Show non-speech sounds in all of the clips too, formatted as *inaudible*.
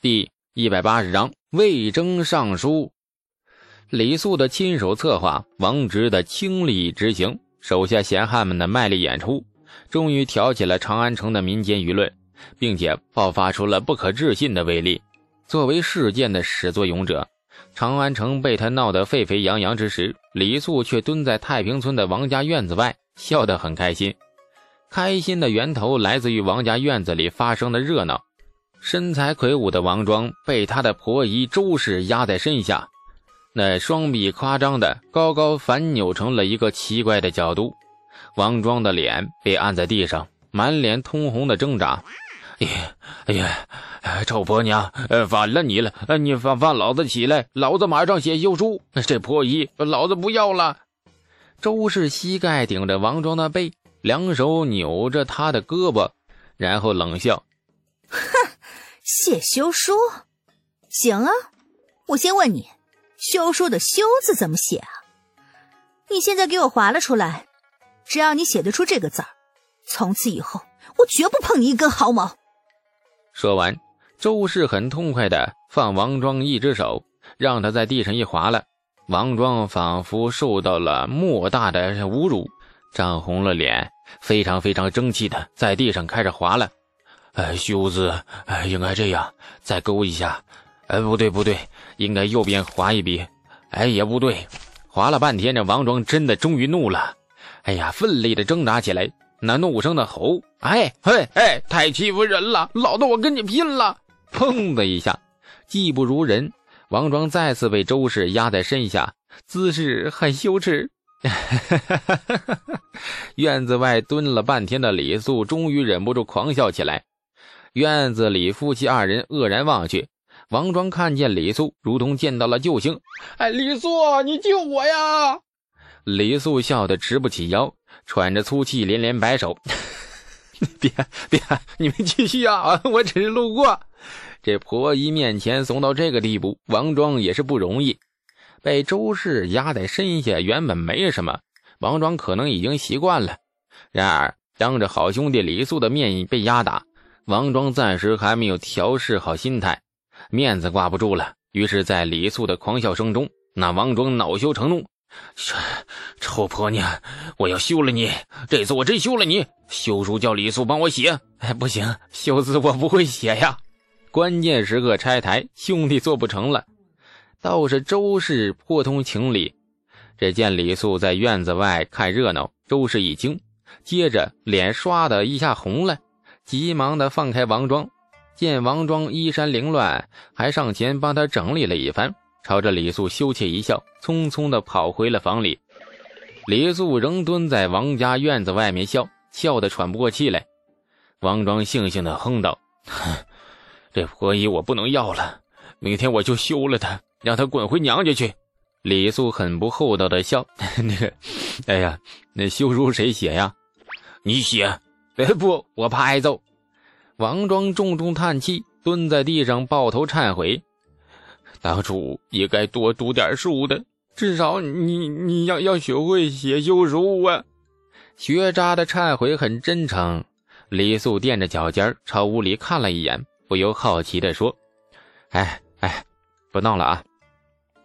第一百八十章魏征上书。李肃的亲手策划，王直的倾力执行，手下闲汉们的卖力演出，终于挑起了长安城的民间舆论，并且爆发出了不可置信的威力。作为事件的始作俑者，长安城被他闹得沸沸扬扬之时，李肃却蹲在太平村的王家院子外，笑得很开心。开心的源头来自于王家院子里发生的热闹。身材魁梧的王庄被他的婆姨周氏压在身下。那双臂夸张的高高反扭成了一个奇怪的角度，王庄的脸被按在地上，满脸通红的挣扎。哎呀，哎呀，臭婆娘，反了你了！你放放老子起来，老子马上写休书。这婆姨，老子不要了。周氏膝盖顶着王庄的背，两手扭着他的胳膊，然后冷笑：“哼，*laughs* 写休书，行啊。我先问你。”休书的“休”字怎么写啊？你现在给我划了出来。只要你写得出这个字儿，从此以后我绝不碰你一根毫毛。说完，周氏很痛快的放王庄一只手，让他在地上一划了。王庄仿佛受到了莫大的侮辱，涨红了脸，非常非常争气的在地上开始划了。哎，休字，哎，应该这样，再勾一下。哎，不对不对，应该右边划一笔。哎，也不对，划了半天，这王庄真的终于怒了。哎呀，奋力的挣扎起来，那怒声的吼：“哎嘿哎，太欺负人了！老子我跟你拼了！”砰的一下，技不如人，王庄再次被周氏压在身下，姿势很羞耻。哈哈哈哈哈院子外蹲了半天的李素终于忍不住狂笑起来。院子里夫妻二人愕然望去。王庄看见李素，如同见到了救星。哎，李素，你救我呀！李素笑得直不起腰，喘着粗气，连连摆手：“ *laughs* 别别，你们继续啊！*laughs* 我只是路过。”这婆姨面前怂到这个地步，王庄也是不容易。被周氏压在身下，原本没什么，王庄可能已经习惯了。然而，当着好兄弟李素的面被压打，王庄暂时还没有调试好心态。面子挂不住了，于是，在李素的狂笑声中，那王庄恼羞成怒：“臭婆娘，我要休了你！这次我真休了你！休书叫李素帮我写。哎，不行，休字我不会写呀。关键时刻拆台，兄弟做不成了。倒是周氏颇通情理，这见李素在院子外看热闹，周氏一惊，接着脸唰的一下红了，急忙的放开王庄。见王庄衣衫凌乱，还上前帮他整理了一番，朝着李素羞怯一笑，匆匆的跑回了房里。李素仍蹲在王家院子外面笑，笑得喘不过气来。王庄悻悻的哼道：“哼，这婆姨我不能要了，明天我就休了她，让她滚回娘家去。”李素很不厚道的笑：“那个，哎呀，那休书谁写呀？你写？哎不，我怕挨揍。”王庄重重叹气，蹲在地上抱头忏悔：“当初也该多读点书的，至少你你要要学会写休书啊！”学渣的忏悔很真诚。李素垫着脚尖朝屋里看了一眼，不由好奇地说：“哎哎，不闹了啊！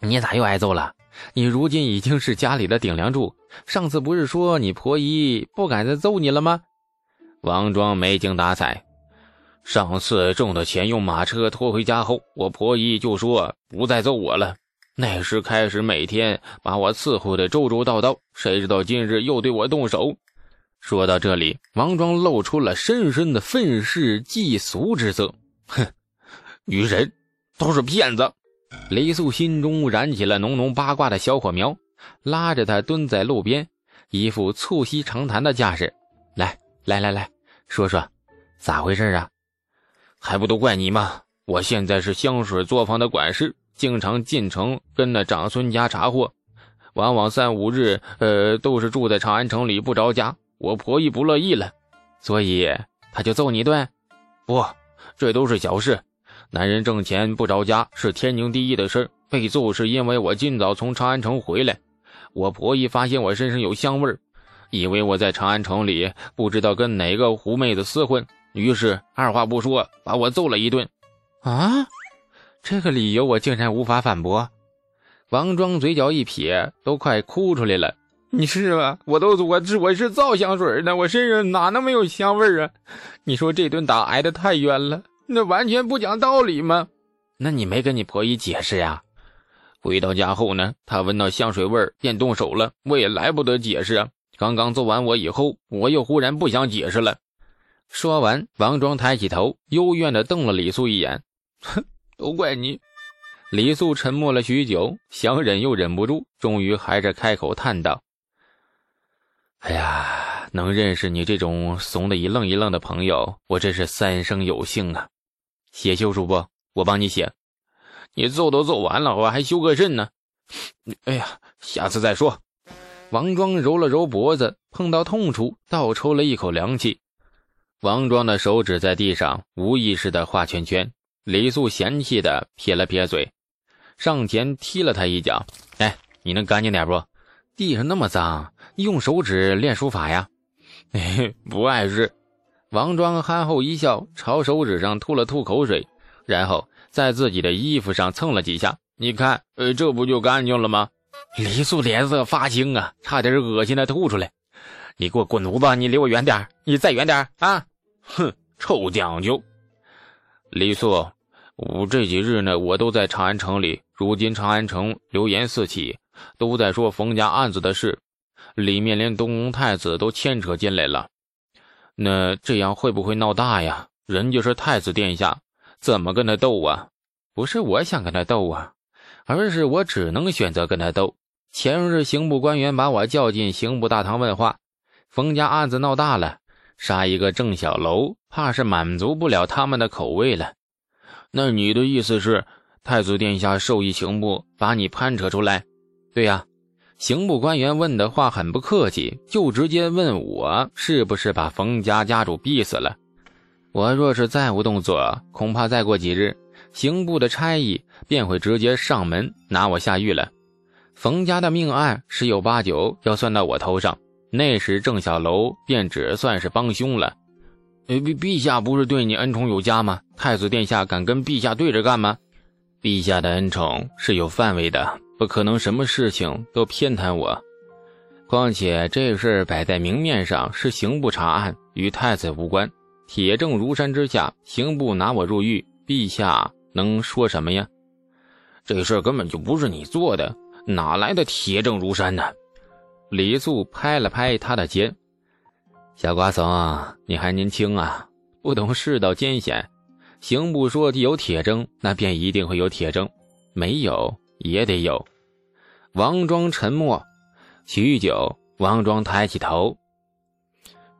你咋又挨揍了？你如今已经是家里的顶梁柱，上次不是说你婆姨不敢再揍你了吗？”王庄没精打采。上次挣的钱用马车拖回家后，我婆姨就说不再揍我了。那时开始每天把我伺候的周周到到，谁知道今日又对我动手。说到这里，王庄露出了深深的愤世嫉俗之色。哼，女人都是骗子。雷素心中燃起了浓浓八卦的小火苗，拉着他蹲在路边，一副促膝长谈的架势。来来来来，说说咋回事啊？还不都怪你吗？我现在是香水作坊的管事，经常进城跟那长孙家查货，往往三五日，呃，都是住在长安城里不着家。我婆姨不乐意了，所以他就揍你一顿。不，这都是小事。男人挣钱不着家是天经地义的事被揍是因为我今早从长安城回来，我婆姨发现我身上有香味儿以为我在长安城里不知道跟哪个狐妹子厮混。于是二话不说把我揍了一顿。啊，这个理由我竟然无法反驳。王庄嘴角一撇，都快哭出来了。你是吧？我都我是我是造香水的，我身上哪能没有香味啊？你说这顿打挨得太冤了，那完全不讲道理吗？那你没跟你婆姨解释呀？回到家后呢，她闻到香水味便动手了，我也来不得解释啊。刚刚揍完我以后，我又忽然不想解释了。说完，王庄抬起头，幽怨地瞪了李素一眼：“哼，*laughs* 都怪你。”李素沉默了许久，想忍又忍不住，终于还是开口叹道。哎呀，能认识你这种怂的一愣一愣的朋友，我真是三生有幸啊！写休书不？我帮你写。你揍都揍完了，我还修个肾呢？哎呀，下次再说。王庄揉了揉脖子，碰到痛处，倒抽了一口凉气。王庄的手指在地上无意识的画圈圈。李素嫌弃的撇了撇嘴，上前踢了他一脚。哎，你能干净点不？地上那么脏。用手指练书法呀？不碍事。王庄憨厚一笑，朝手指上吐了吐口水，然后在自己的衣服上蹭了几下。你看，呃，这不就干净了吗？李素脸色发青啊，差点恶心的吐出来。你给我滚犊子！你离我远点你再远点啊！哼，臭讲究。李素，我这几日呢，我都在长安城里。如今长安城流言四起，都在说冯家案子的事。里面连东宫太子都牵扯进来了，那这样会不会闹大呀？人家是太子殿下，怎么跟他斗啊？不是我想跟他斗啊，而是我只能选择跟他斗。前日刑部官员把我叫进刑部大堂问话，冯家案子闹大了，杀一个郑小楼，怕是满足不了他们的口味了。那你的意思是，太子殿下授意刑部把你攀扯出来？对呀。刑部官员问的话很不客气，就直接问我是不是把冯家家主逼死了。我若是再无动作，恐怕再过几日，刑部的差役便会直接上门拿我下狱了。冯家的命案十有八九要算到我头上，那时郑小楼便只算是帮凶了。陛陛下不是对你恩宠有加吗？太子殿下敢跟陛下对着干吗？陛下的恩宠是有范围的。不可能，什么事情都偏袒我。况且这事摆在明面上是刑部查案，与太子无关。铁证如山之下，刑部拿我入狱，陛下能说什么呀？这事根本就不是你做的，哪来的铁证如山呢？李素拍了拍他的肩：“小瓜怂，你还年轻啊，不懂世道艰险。刑部说有铁证，那便一定会有铁证；没有。”也得有。王庄沉默许久，王庄抬起头：“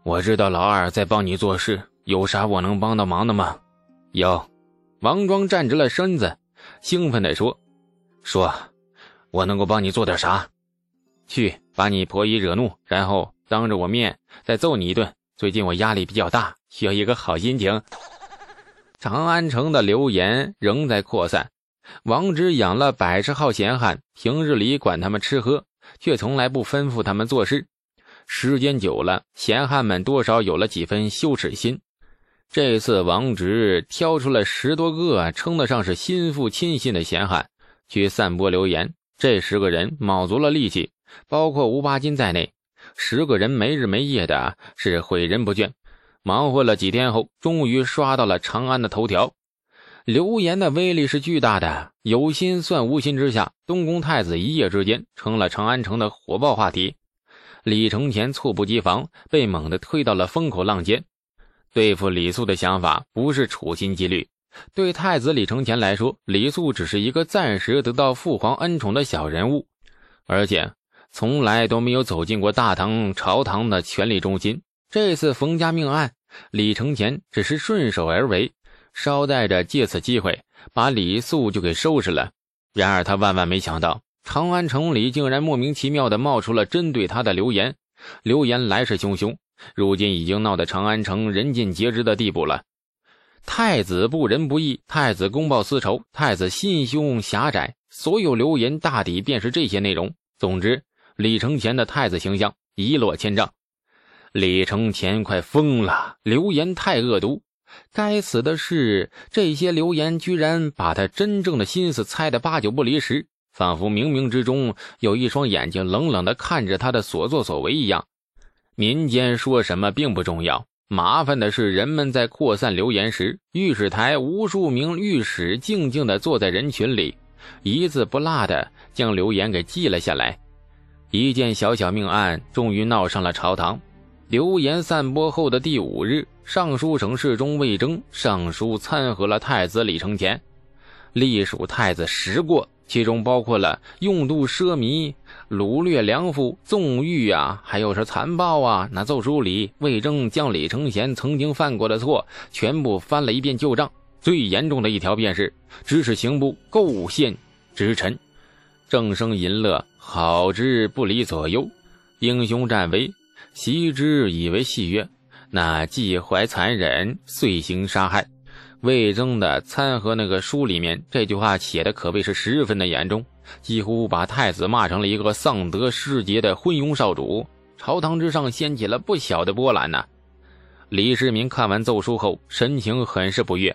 我知道老二在帮你做事，有啥我能帮到忙的吗？”有。王庄站直了身子，兴奋地说：“说，我能够帮你做点啥？去把你婆姨惹怒，然后当着我面再揍你一顿。最近我压力比较大，需要一个好心情。”长安城的流言仍在扩散。王直养了百十号闲汉，平日里管他们吃喝，却从来不吩咐他们做事。时间久了，闲汉们多少有了几分羞耻心。这次王直挑出了十多个称得上是心腹亲信的闲汉，去散播流言。这十个人卯足了力气，包括吴八斤在内，十个人没日没夜的是诲人不倦。忙活了几天后，终于刷到了长安的头条。流言的威力是巨大的，有心算无心之下，东宫太子一夜之间成了长安城的火爆话题。李承前猝不及防，被猛地推到了风口浪尖。对付李素的想法不是处心积虑，对太子李承乾来说，李素只是一个暂时得到父皇恩宠的小人物，而且从来都没有走进过大唐朝堂的权力中心。这次冯家命案，李承乾只是顺手而为。捎带着借此机会把李素就给收拾了。然而他万万没想到，长安城里竟然莫名其妙的冒出了针对他的流言。流言来势汹汹，如今已经闹得长安城人尽皆知的地步了。太子不仁不义，太子公报私仇，太子心胸狭窄，所有流言大抵便是这些内容。总之，李承前的太子形象一落千丈。李承前快疯了，流言太恶毒，该死的是，这些流言居然把他真正的心思猜得八九不离十，仿佛冥冥之中有一双眼睛冷冷的看着他的所作所为一样。民间说什么并不重要，麻烦的是人们在扩散流言时，御史台无数名御史静静地坐在人群里，一字不落地将流言给记了下来。一件小小命案终于闹上了朝堂。流言散播后的第五日，尚书省侍中魏征上书参劾了太子李承乾，隶属太子十过。其中包括了用度奢靡、掳掠良妇、纵欲啊，还有是残暴啊。那奏书里，魏征将李承乾曾经犯过的错全部翻了一遍旧账。最严重的一条便是指使刑部构陷直臣，正生淫乐，好之不离左右。英雄战危，袭之以为戏曰。那既怀残忍，遂行杀害。魏征的参劾那个书里面，这句话写的可谓是十分的严重，几乎把太子骂成了一个丧德失节的昏庸少主。朝堂之上掀起了不小的波澜呐。李世民看完奏书后，神情很是不悦。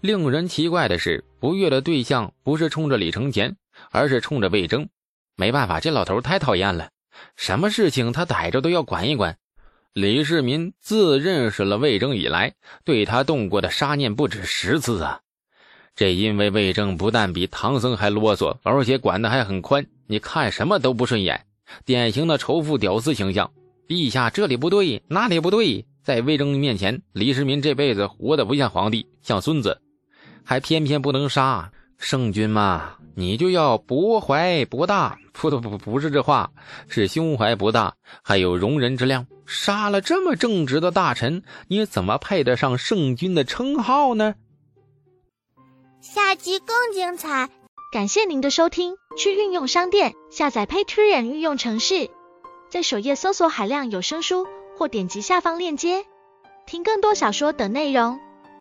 令人奇怪的是，不悦的对象不是冲着李承乾，而是冲着魏征。没办法，这老头太讨厌了，什么事情他逮着都要管一管。李世民自认识了魏征以来，对他动过的杀念不止十次啊！这因为魏征不但比唐僧还啰嗦，而且管得还很宽，你看什么都不顺眼，典型的仇富屌丝形象。陛下这里不对，那里不对，在魏征面前，李世民这辈子活得不像皇帝，像孙子，还偏偏不能杀圣君嘛？你就要博怀博大，不不不，不是这话，是胸怀博大，还有容人之量。杀了这么正直的大臣，你怎么配得上圣君的称号呢？下集更精彩，感谢您的收听。去运用商店下载 Patreon 运用城市，在首页搜索海量有声书，或点击下方链接听更多小说等内容。